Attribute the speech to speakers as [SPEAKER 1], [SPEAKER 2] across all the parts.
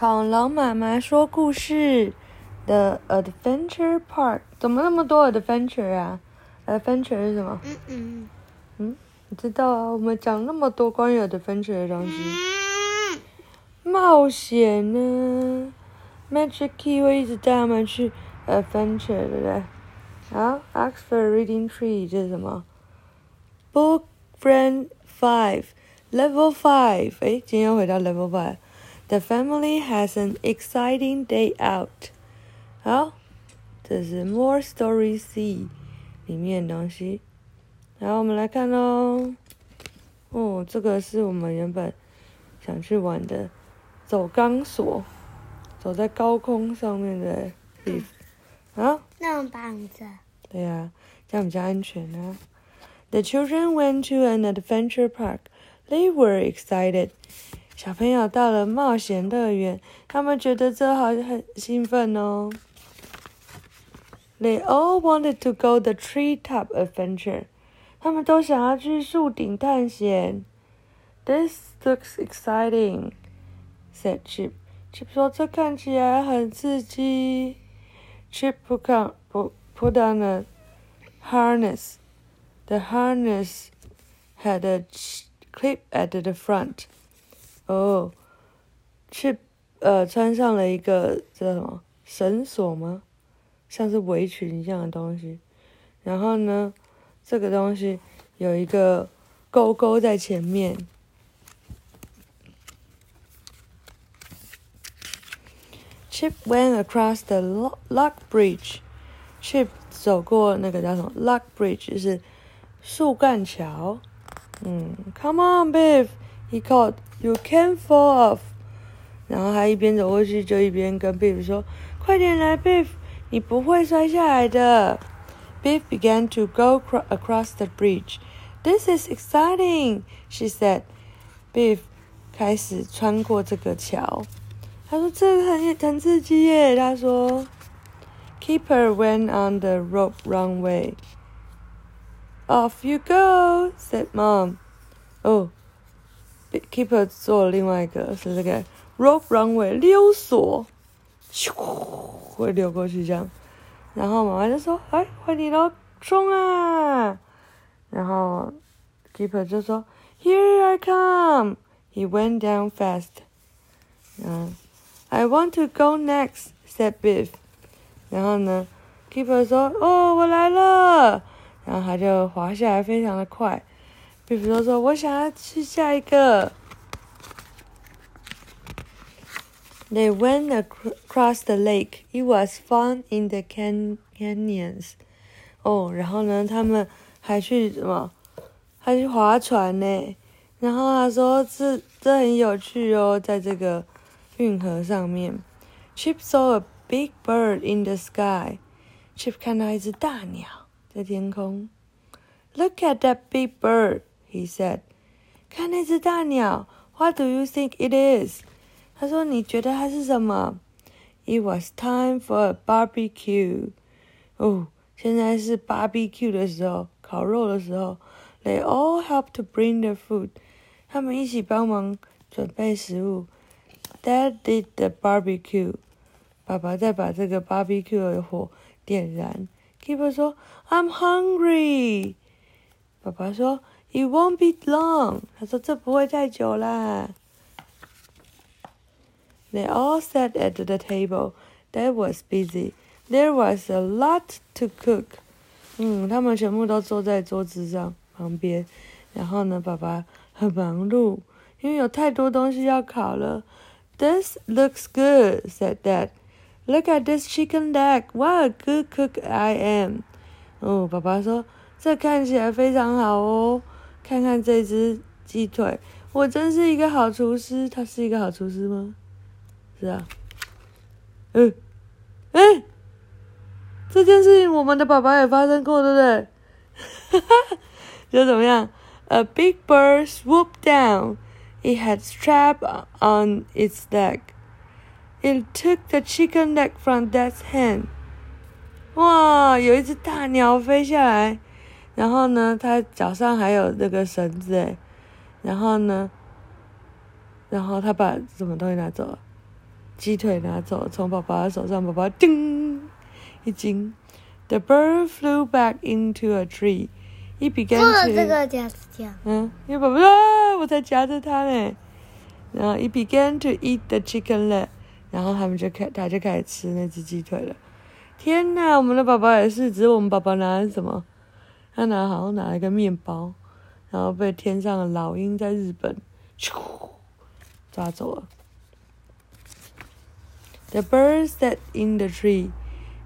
[SPEAKER 1] 恐龙妈妈说故事的 Adventure Park 怎么那么多 Adventure 啊？Adventure 是什么？
[SPEAKER 2] 嗯嗯
[SPEAKER 1] 嗯，你知道啊？我们讲那么多关于 Adventure 的东西，
[SPEAKER 2] 嗯，
[SPEAKER 1] 冒险呢？Magic Key 会一直带我们去 Adventure，对不对？好，Oxford Reading Tree 这是什么？Book Friend Five Level Five，诶，今天又回到 Level Five。The family has an exciting day out。好，这是 More Story C 里面的东西。然后我们来看喽。哦，这个是我们原本想去玩的走钢索，走在高空上面的 beef。好，
[SPEAKER 2] 那么棒子。
[SPEAKER 1] 对呀、这样比较安全啊。The children went to an adventure park. They were excited. 小朋友到了冒险乐园，他们觉得这好像很兴奋哦。They all wanted to go the treetop adventure. 他们都想要去树顶探险。This looks exciting, said Chip. Chip 说：“这看起来很刺激。” Chip put on put put on a harness. The harness had a clip at the front. 哦，Chip 呃穿上了一个叫什么绳索吗？像是围裙一样的东西。然后呢，这个东西有一个勾勾在前面。Chip went across the lock bridge. Chip 走过那个叫什么 lock bridge，就是树干桥。嗯，Come on, Biff, he called. You can't fall off. 然后他一边走过去，就一边跟 Biff 说：“快点来，Biff，你不会摔下来的。” Biff began to go cro- across the bridge. This is exciting, she said. Biff 开始穿过这个桥。他说：“这个很很刺激耶。”他说：“Keeper went on the rope runway. Off you go,” said Mom. 哦、 Keeper 做了另外一个是这个 rope runway 溜索，咻会溜过去这样。然后妈妈就说：“哎，换你喽，冲啊！”然后 Keeper 就说：“Here I come.” He went down fast. 嗯。I want to go next," said Biff. 然后呢，Keeper 说：“哦，我来了。”然后他就滑下来，非常的快。Biff 就说：“我想要去下一个。” They went across the lake. It was fun in the can canyons. 哦，然后呢，他们还去什么？还去划船呢。然后他说：“这这很有趣哦，在这个。”运河上面，Chip saw a big bird in the sky. Chip 看到一只大鸟在天空。Look at that big bird, he said. 看那只大鸟，What do you think it is? 他说：“你觉得它是什么？”It was time for a barbecue. 哦，现在是 barbecue 的时候，烤肉的时候。They all helped to bring the food. 他们一起帮忙准备食物。Dad did the barbecue. 爸爸在把这个 barbecue 的火点燃。Keeper 说：“I'm hungry。”爸爸说 ：“It won't be long。”他说：“这不会太久啦。” They all sat at the table. That was busy. There was a lot to cook. 嗯，他们全部都坐在桌子上旁边。然后呢，爸爸很忙碌，因为有太多东西要烤了。This looks good, said Dad. Look at this chicken leg. What a good cook I am. 哦，爸爸说这看起来非常好哦。 看看这只鸡腿，我真是一个好厨师。他是一个好厨师吗？是啊。嗯，哎，这件事情我们的宝宝也发生过，对不对？哈哈，就怎么样？A big bird swooped down. It had strap on its leg. It took the chicken leg from Dad's hand. 哇，有一只大鸟飞下来，然后呢，他脚上还有那个绳子诶，然后呢，然后他把什么东西拿走了？鸡腿拿走，从宝宝的手上，宝宝叮一惊。The bird flew back into a tree. It began
[SPEAKER 2] 做了
[SPEAKER 1] to 嗯，因为宝宝啊，我才夹着它呢。然后 it began to eat the chicken leg，然后他们就开，他就开始吃那只鸡腿了。天哪，我们的宝宝也是，只是我们宝宝拿的什么？他拿好像拿了一个面包，然后被天上的老鹰在日本咻抓走了。The birds sat in the tree.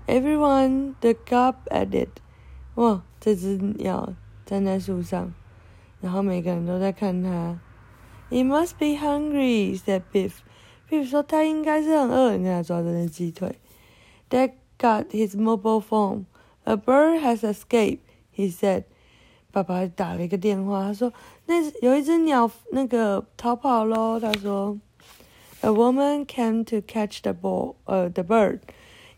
[SPEAKER 1] Everyone looked up at it. 哇，这只鸟站在树上，然后每个人都在看它。It must be hungry," said Biff. Biff 说他应该是很饿，你看他抓着那鸡腿。Dad got his mobile phone. A bird has escaped, He said. 爸爸打了一个电话，他说那有一只鸟那个逃跑喽。他说，A woman came to catch the ball, 呃、the bird.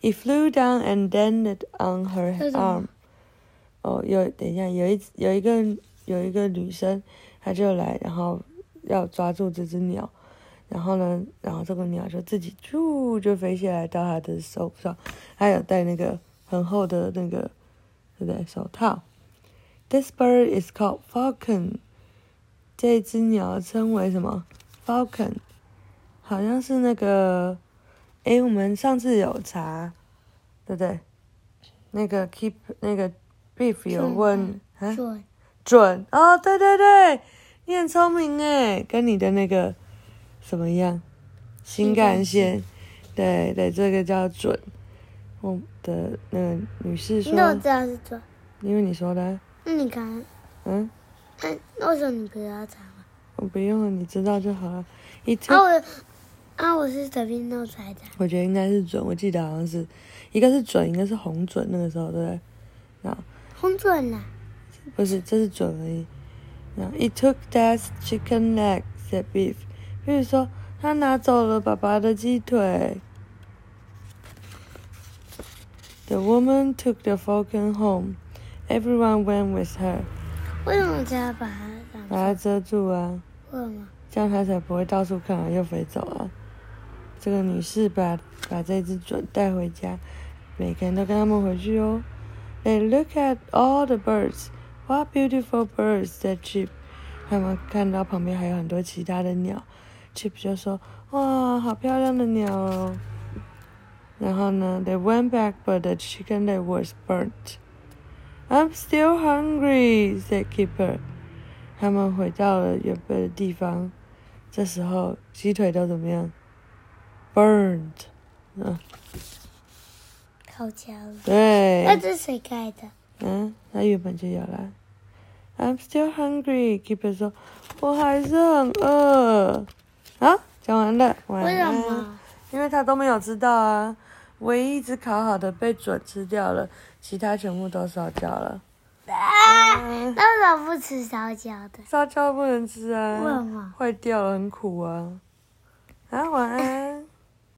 [SPEAKER 1] It flew down and landed on her arm. 哦，有等一下，有一有一个有一个女生，她就来，然后要抓住这只鸟，然后呢，然后这个鸟就自己啾就飞起来到她的手上，还有戴那个很厚的那个对不对手套。This bird is called falcon。这只鸟称为什么？falcon，好像是那个，诶，我们上次有查，对不对？那个 keep 那个 beef 有问啊，
[SPEAKER 2] 准
[SPEAKER 1] 准哦，对对对，你很聪明诶，跟你的那个什么一样，新干线，对对，这个叫准。我的那个女士说
[SPEAKER 2] 你，怎么知道是准？
[SPEAKER 1] 因为你说的啊，
[SPEAKER 2] 那你刚，
[SPEAKER 1] 嗯，
[SPEAKER 2] 那那为什么你不要查吗？
[SPEAKER 1] 我不用了，你知道就好了。一
[SPEAKER 2] 啊我啊我是随便弄出来的，
[SPEAKER 1] 我觉得应该是准，我记得好像是一个是准，一个是红准，那个时候对不对？啊，
[SPEAKER 2] 红准了。
[SPEAKER 1] 不是，这是准而已。然后 It took Dad's chicken leg, said Beef。比如说，他拿走了爸爸的鸡腿。The woman took the falcon home. Everyone went with her.
[SPEAKER 2] 为什么只要把它
[SPEAKER 1] 把它？遮住啊，
[SPEAKER 2] 为什么？
[SPEAKER 1] 这样它才不会到处看完又飞走了。这个女士把把这只准带回家，每个人都跟他们回去哦。They look at all the birds. What beautiful birds! said Chip. 他们看到旁边还有很多其他的鸟，Chip 就说：“哇，好漂亮的鸟哦。”然后呢，They went back, but the chicken leg was burnt. I'm still hungry, said Keeper. 他们回到了原本的地方，这时候鸡腿都怎么样？Burned，嗯，
[SPEAKER 2] 烤焦了。那
[SPEAKER 1] 对，
[SPEAKER 2] 这是谁盖的？
[SPEAKER 1] 嗯，那原本就有啦。I'm still hungry. Keeper 说，我还是很饿。啊，讲完了，晚
[SPEAKER 2] 为什
[SPEAKER 1] 安。
[SPEAKER 2] 么？
[SPEAKER 1] 因为他都没有知道啊，唯一一只烤好的被准吃掉了，其他全部都烧焦了。
[SPEAKER 2] 啊，为什么不吃烧焦的？
[SPEAKER 1] 烧焦不能吃啊，
[SPEAKER 2] 为什么？
[SPEAKER 1] 坏掉了，很苦啊。啊，晚安。